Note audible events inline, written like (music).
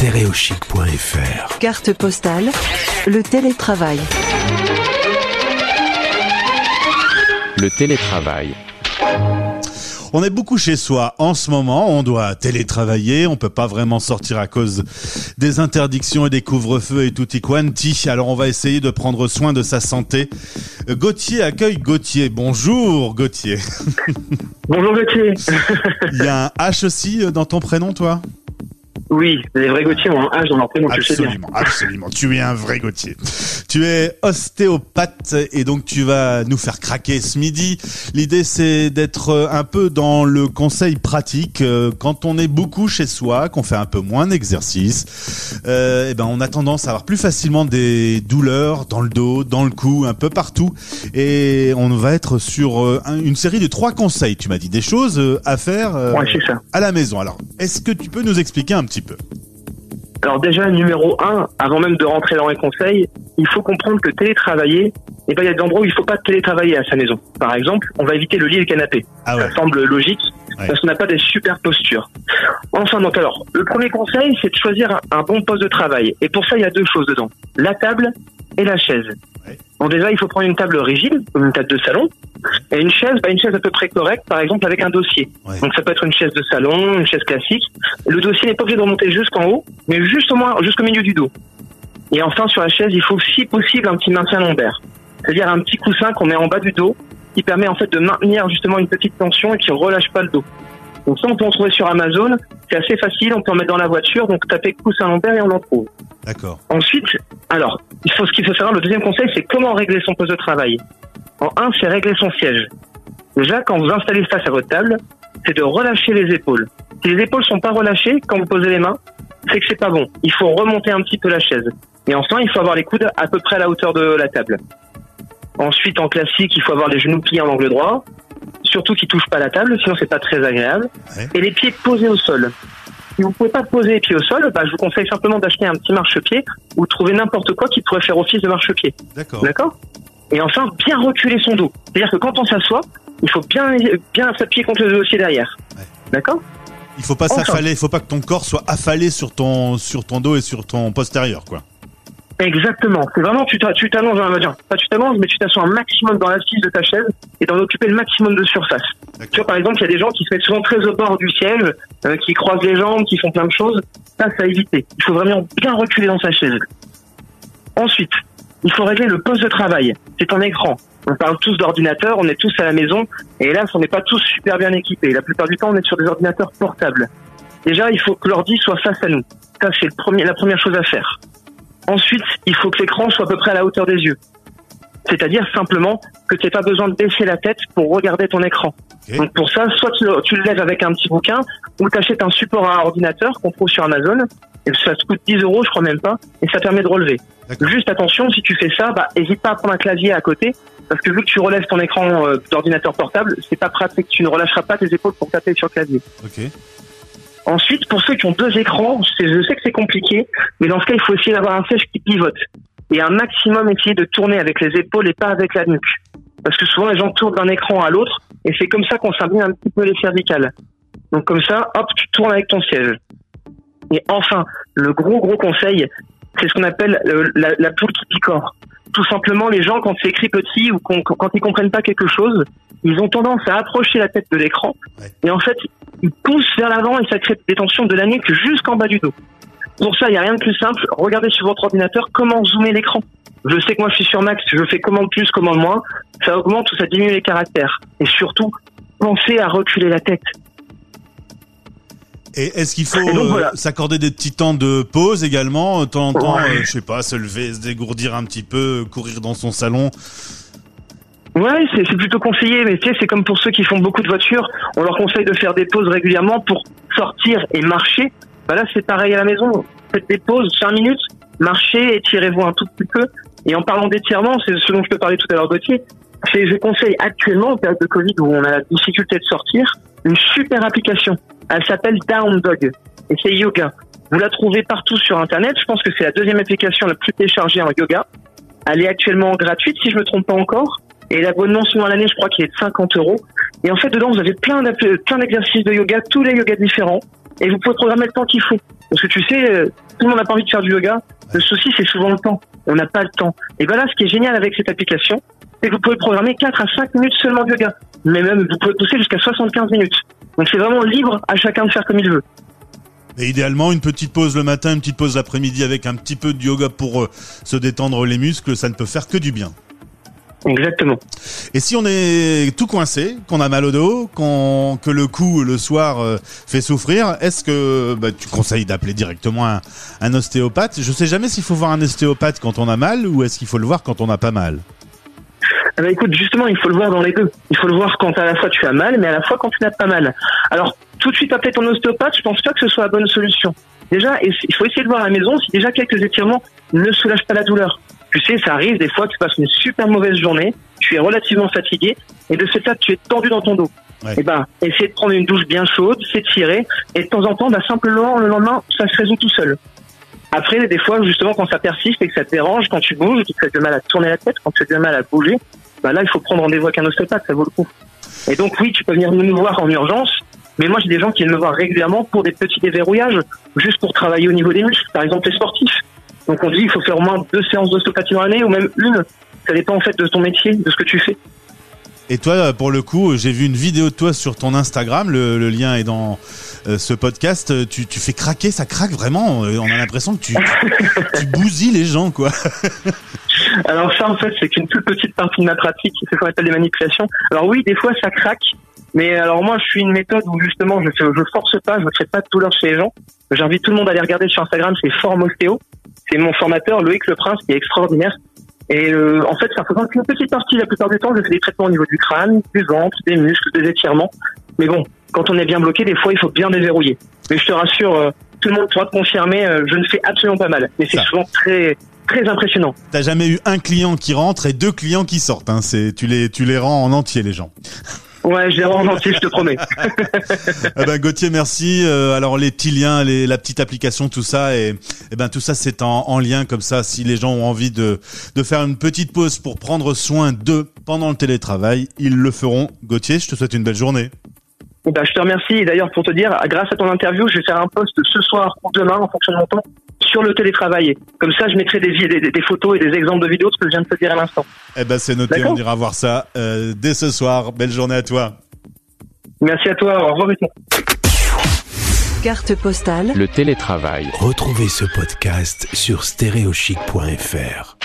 Stéréochic.fr Carte postale, le télétravail. Le télétravail. On est beaucoup chez soi en ce moment, on doit télétravailler, on peut pas vraiment sortir à cause des interdictions et des couvre-feux et tutti quanti. Alors on va essayer de prendre soin de sa santé. Gauthier accueille Gauthier. Bonjour Gauthier. Bonjour Gauthier. (laughs) Il y a un H aussi dans ton prénom toi? Oui, les vrais Gauthier ont un H dans leur prénom, je sais bien. Absolument, absolument. Tu es un vrai Gauthier. Tu es ostéopathe et donc tu vas nous faire craquer ce midi. L'idée c'est d'être euh, un peu dans le conseil pratique euh, quand on est beaucoup chez soi, qu'on fait un peu moins d'exercice. Euh, et ben on a tendance à avoir plus facilement des douleurs dans le dos, dans le cou, un peu partout. Et on va être sur euh, un- une série de trois conseils. Tu m'as dit des choses à faire euh, Ouais, c'est ça. à la maison. Alors est-ce que tu peux nous expliquer un petit peu Alors déjà, numéro un, avant même de rentrer dans les conseils, il faut comprendre que télétravailler, eh ben, il y a des endroits où il faut pas télétravailler à sa maison. Par exemple, on va éviter le lit et le canapé. Ah ouais. Ça semble logique, Ouais. parce qu'on n'a pas des super postures. Enfin, donc alors, le premier conseil, c'est de choisir un, un bon poste de travail. Et pour ça, il y a deux choses dedans. La table et la chaise. Ouais. Donc déjà, il faut prendre une table rigide, comme une table de salon, et une chaise, bah, une chaise à peu près correcte, par exemple avec un dossier. Ouais. Donc ça peut être une chaise de salon, une chaise classique. Le dossier n'est pas obligé de remonter jusqu'en haut, mais juste au moins jusqu'au milieu du dos. Et enfin, sur la chaise, il faut si possible un petit maintien lombaire. C'est-à-dire un petit coussin qu'on met en bas du dos, qui permet en fait de maintenir justement une petite tension et qui relâche pas le dos. Donc ça, on peut en trouver sur Amazon. C'est assez facile, on peut en mettre dans la voiture, donc taper coussin lombaire et on en trouve. D'accord. Ensuite, alors, il faut ce qu'il faut savoir. Le deuxième conseil, c'est comment régler son poste de travail. En un, c'est régler son siège. Déjà, quand vous installez face à votre table, c'est de relâcher les épaules. Si les épaules sont pas relâchées quand vous posez les mains, c'est que c'est pas bon. Il faut remonter un petit peu la chaise. Et enfin, il faut avoir les coudes à peu près à la hauteur de la table. Ensuite, en classique, il faut avoir les genoux pliés en angle droit, surtout qu'ils touchent pas la table, sinon c'est pas très agréable. Ouais. Et les pieds posés au sol. Si vous pouvez pas poser les pieds au sol, bah, je vous conseille simplement d'acheter un petit marchepied ou de trouver n'importe quoi qui pourrait faire office de marchepied. D'accord. D'accord? Et enfin, bien reculer son dos. C'est-à-dire que quand on s'assoit, il faut bien, bien s'appuyer contre le dossier derrière. Ouais. D'accord Il faut pas Enfin. s'affaler, il faut pas que ton corps soit affalé sur ton sur ton dos et sur ton postérieur quoi. Exactement. C'est vraiment, tu t'a- tu t'allonges, on va dire, pas tu t'allonges, mais tu t'assois un maximum dans l'assise de ta chaise et d'en occuper le maximum de surface. Tu vois, par exemple, il y a des gens qui se mettent souvent très au bord du siège, euh, qui croisent les jambes, qui font plein de choses. Ça, c'est à éviter. Il faut vraiment bien reculer dans sa chaise. Ensuite, il faut régler le poste de travail. C'est un écran. On parle tous d'ordinateur, on est tous à la maison, et hélas, on n'est pas tous super bien équipés. La plupart du temps, on est sur des ordinateurs portables. Déjà, il faut que l'ordi soit face à nous. Ça, c'est la première chose à faire. Ensuite, il faut que l'écran soit à peu près à la hauteur des yeux. C'est-à-dire simplement que tu n'aies pas besoin de baisser la tête pour regarder ton écran. Donc pour ça, soit tu, le- tu le lèves avec un petit bouquin, ou tu achètes un support à ordinateur qu'on trouve sur Amazon, ça te coûte 10 euros, je crois même pas, et ça permet de relever. Juste attention, si tu fais ça, bah, hésite pas à prendre un clavier à côté, parce que vu que tu relèves ton écran euh, d'ordinateur portable, c'est pas pratique, tu ne relâcheras pas tes épaules pour taper sur le clavier. Ok. Ensuite, pour ceux qui ont deux écrans, je sais que c'est compliqué, mais dans ce cas, il faut essayer d'avoir un siège qui pivote. Et un maximum essayer de tourner avec les épaules et pas avec la nuque. Parce que souvent, les gens tournent d'un écran à l'autre, et c'est comme ça qu'on s'abîme un petit peu les cervicales. Donc comme ça, hop, tu tournes avec ton siège. Et enfin, le gros gros conseil, c'est ce qu'on appelle euh, la, la poule qui picore. Tout simplement, les gens, quand c'est écrit petit ou qu'on- quand ils comprennent pas quelque chose, ils ont tendance à approcher la tête de l'écran. Ouais. Et en fait, ils poussent vers l'avant et ça crée des tensions de la nuque jusqu'en bas du dos. Pour ça, il n'y a rien de plus simple. Regardez sur votre ordinateur comment zoomer l'écran. Je sais que moi, je suis sur Max, je fais commande plus, commande moins. Ça augmente ou ça diminue les caractères. Et surtout, pensez à reculer la tête. Et est-ce qu'il faut euh, voilà. s'accorder des petits temps de pause également, de temps en temps, Ouais. euh, je sais pas, se lever, se dégourdir un petit peu, courir dans son salon? Ouais, c'est plutôt conseillé, mais tu sais, c'est comme pour ceux qui font beaucoup de voitures, on leur conseille de faire des pauses régulièrement pour sortir et marcher. Bah là, c'est pareil à la maison. Faites des pauses, 5 minutes, marchez, étirez-vous un tout petit peu. Et en parlant d'étirement, c'est ce dont je te parlais tout à l'heure, Gauthier. Je conseille actuellement, en période de Covid où on a la difficulté de sortir, une super application. Elle s'appelle Down Dog. Et c'est yoga. Vous la trouvez partout sur Internet. Je pense que c'est la deuxième application la plus téléchargée en yoga. Elle est actuellement gratuite, si je me trompe pas encore. Et l'abonnement souvent à l'année, je crois qu'il est de 50 euros. Et en fait, dedans, vous avez plein d'exercices de yoga, tous les yogas différents. Et vous pouvez programmer le temps qu'il faut. Parce que tu sais, euh, tout le monde n'a pas envie de faire du yoga. Le souci, c'est souvent le temps. On n'a pas le temps. Et voilà, ce qui est génial avec cette application, c'est que vous pouvez programmer 4 à 5 minutes seulement de yoga. Mais même, vous pouvez pousser jusqu'à 75 minutes. Donc c'est vraiment libre à chacun de faire comme il veut. Et idéalement, une petite pause le matin, une petite pause l'après-midi avec un petit peu de yoga pour euh, se détendre les muscles, ça ne peut faire que du bien. Exactement. Et si on est tout coincé, qu'on a mal au dos, qu'on que le cou le soir euh, fait souffrir, est-ce que bah, tu conseilles d'appeler directement un, un ostéopathe? Je sais jamais s'il faut voir un ostéopathe quand on a mal ou est-ce qu'il faut le voir quand on n'a pas mal? Eh ben, écoute, justement, il faut le voir dans les deux. Il faut le voir quand à la fois tu as mal, mais à la fois quand tu n'as pas mal. Alors, tout de suite appeler ton ostéopathe, je pense pas que ce soit la bonne solution. Déjà, il faut essayer de voir à la maison si déjà quelques étirements ne soulagent pas la douleur. Tu sais, ça arrive des fois, tu passes une super mauvaise journée, tu es relativement fatigué, et de ce fait, tu es tendu dans ton dos. Ouais. Et ben, essayer de prendre une douche bien chaude, s'étirer, et de temps en temps, bah, simplement, le lendemain, ça se résout tout seul. Après, des fois, justement, quand ça persiste et que ça te dérange, quand tu bouges, que tu as du mal à tourner la tête, quand tu as du mal à bouger, bah là, il faut prendre rendez-vous avec un ostéopathe, ça vaut le coup. Et donc, oui, tu peux venir nous voir en urgence, mais moi, j'ai des gens qui viennent me voir régulièrement pour des petits déverrouillages, juste pour travailler au niveau des muscles, par exemple les sportifs. Donc, on dit, il faut faire au moins deux séances d'ostéopathie dans l'année, ou même une. Ça dépend, en fait, de ton métier, de ce que tu fais. Et toi, pour le coup, j'ai vu une vidéo de toi sur ton Instagram. Le, le lien est dans euh, ce podcast. Tu, tu fais craquer, ça craque vraiment. Euh, On a l'impression que tu, (laughs) tu bousilles les gens, quoi. Alors ça, en fait, c'est qu'une toute petite partie de ma pratique, c'est ce qu'on appelle des manipulations. Alors oui, des fois, ça craque. Mais alors moi, je suis une méthode où justement, je je force pas, je ne crée pas de douleur chez les gens. J'invite tout le monde à aller regarder sur Instagram, c'est Forme Ostéo. C'est mon formateur, Loïc Le Prince, qui est extraordinaire. Et euh, en fait, ça représente qu'une petite partie. La plupart du temps, je fais des traitements au niveau du crâne, du ventre, des muscles, des étirements. Mais bon, quand on est bien bloqué, des fois, il faut bien déverrouiller. Mais je te rassure, euh, tout le monde pourra te confirmer, euh, je ne fais absolument pas mal. Mais c'est souvent très, très impressionnant. T'as jamais eu un client qui rentre et deux clients qui sortent. Hein. C'est, tu les, tu les rends en entier, les gens. Ouais, je les rends en entier, je te promets. (laughs) Eh ben Gauthier, merci. Euh, alors les petits liens, les, la petite application, tout ça, et, eh ben tout ça c'est en, en lien comme ça. Si les gens ont envie de de faire une petite pause pour prendre soin d'eux pendant le télétravail, ils le feront. Gauthier, je te souhaite une belle journée. Eh ben, je te remercie. Et D'ailleurs, pour te dire, grâce à ton interview, je vais faire un post ce soir ou demain, en fonction de mon temps, sur le télétravail. Comme ça, je mettrai des, vi- des, des photos et des exemples de vidéos de ce que je viens de te dire à l'instant. Eh ben c'est noté, on ira voir ça euh, dès ce soir. Belle journée à toi. Merci à toi. Au revoir. Carte postale Le télétravail. Retrouvez ce podcast sur stéréochic.fr.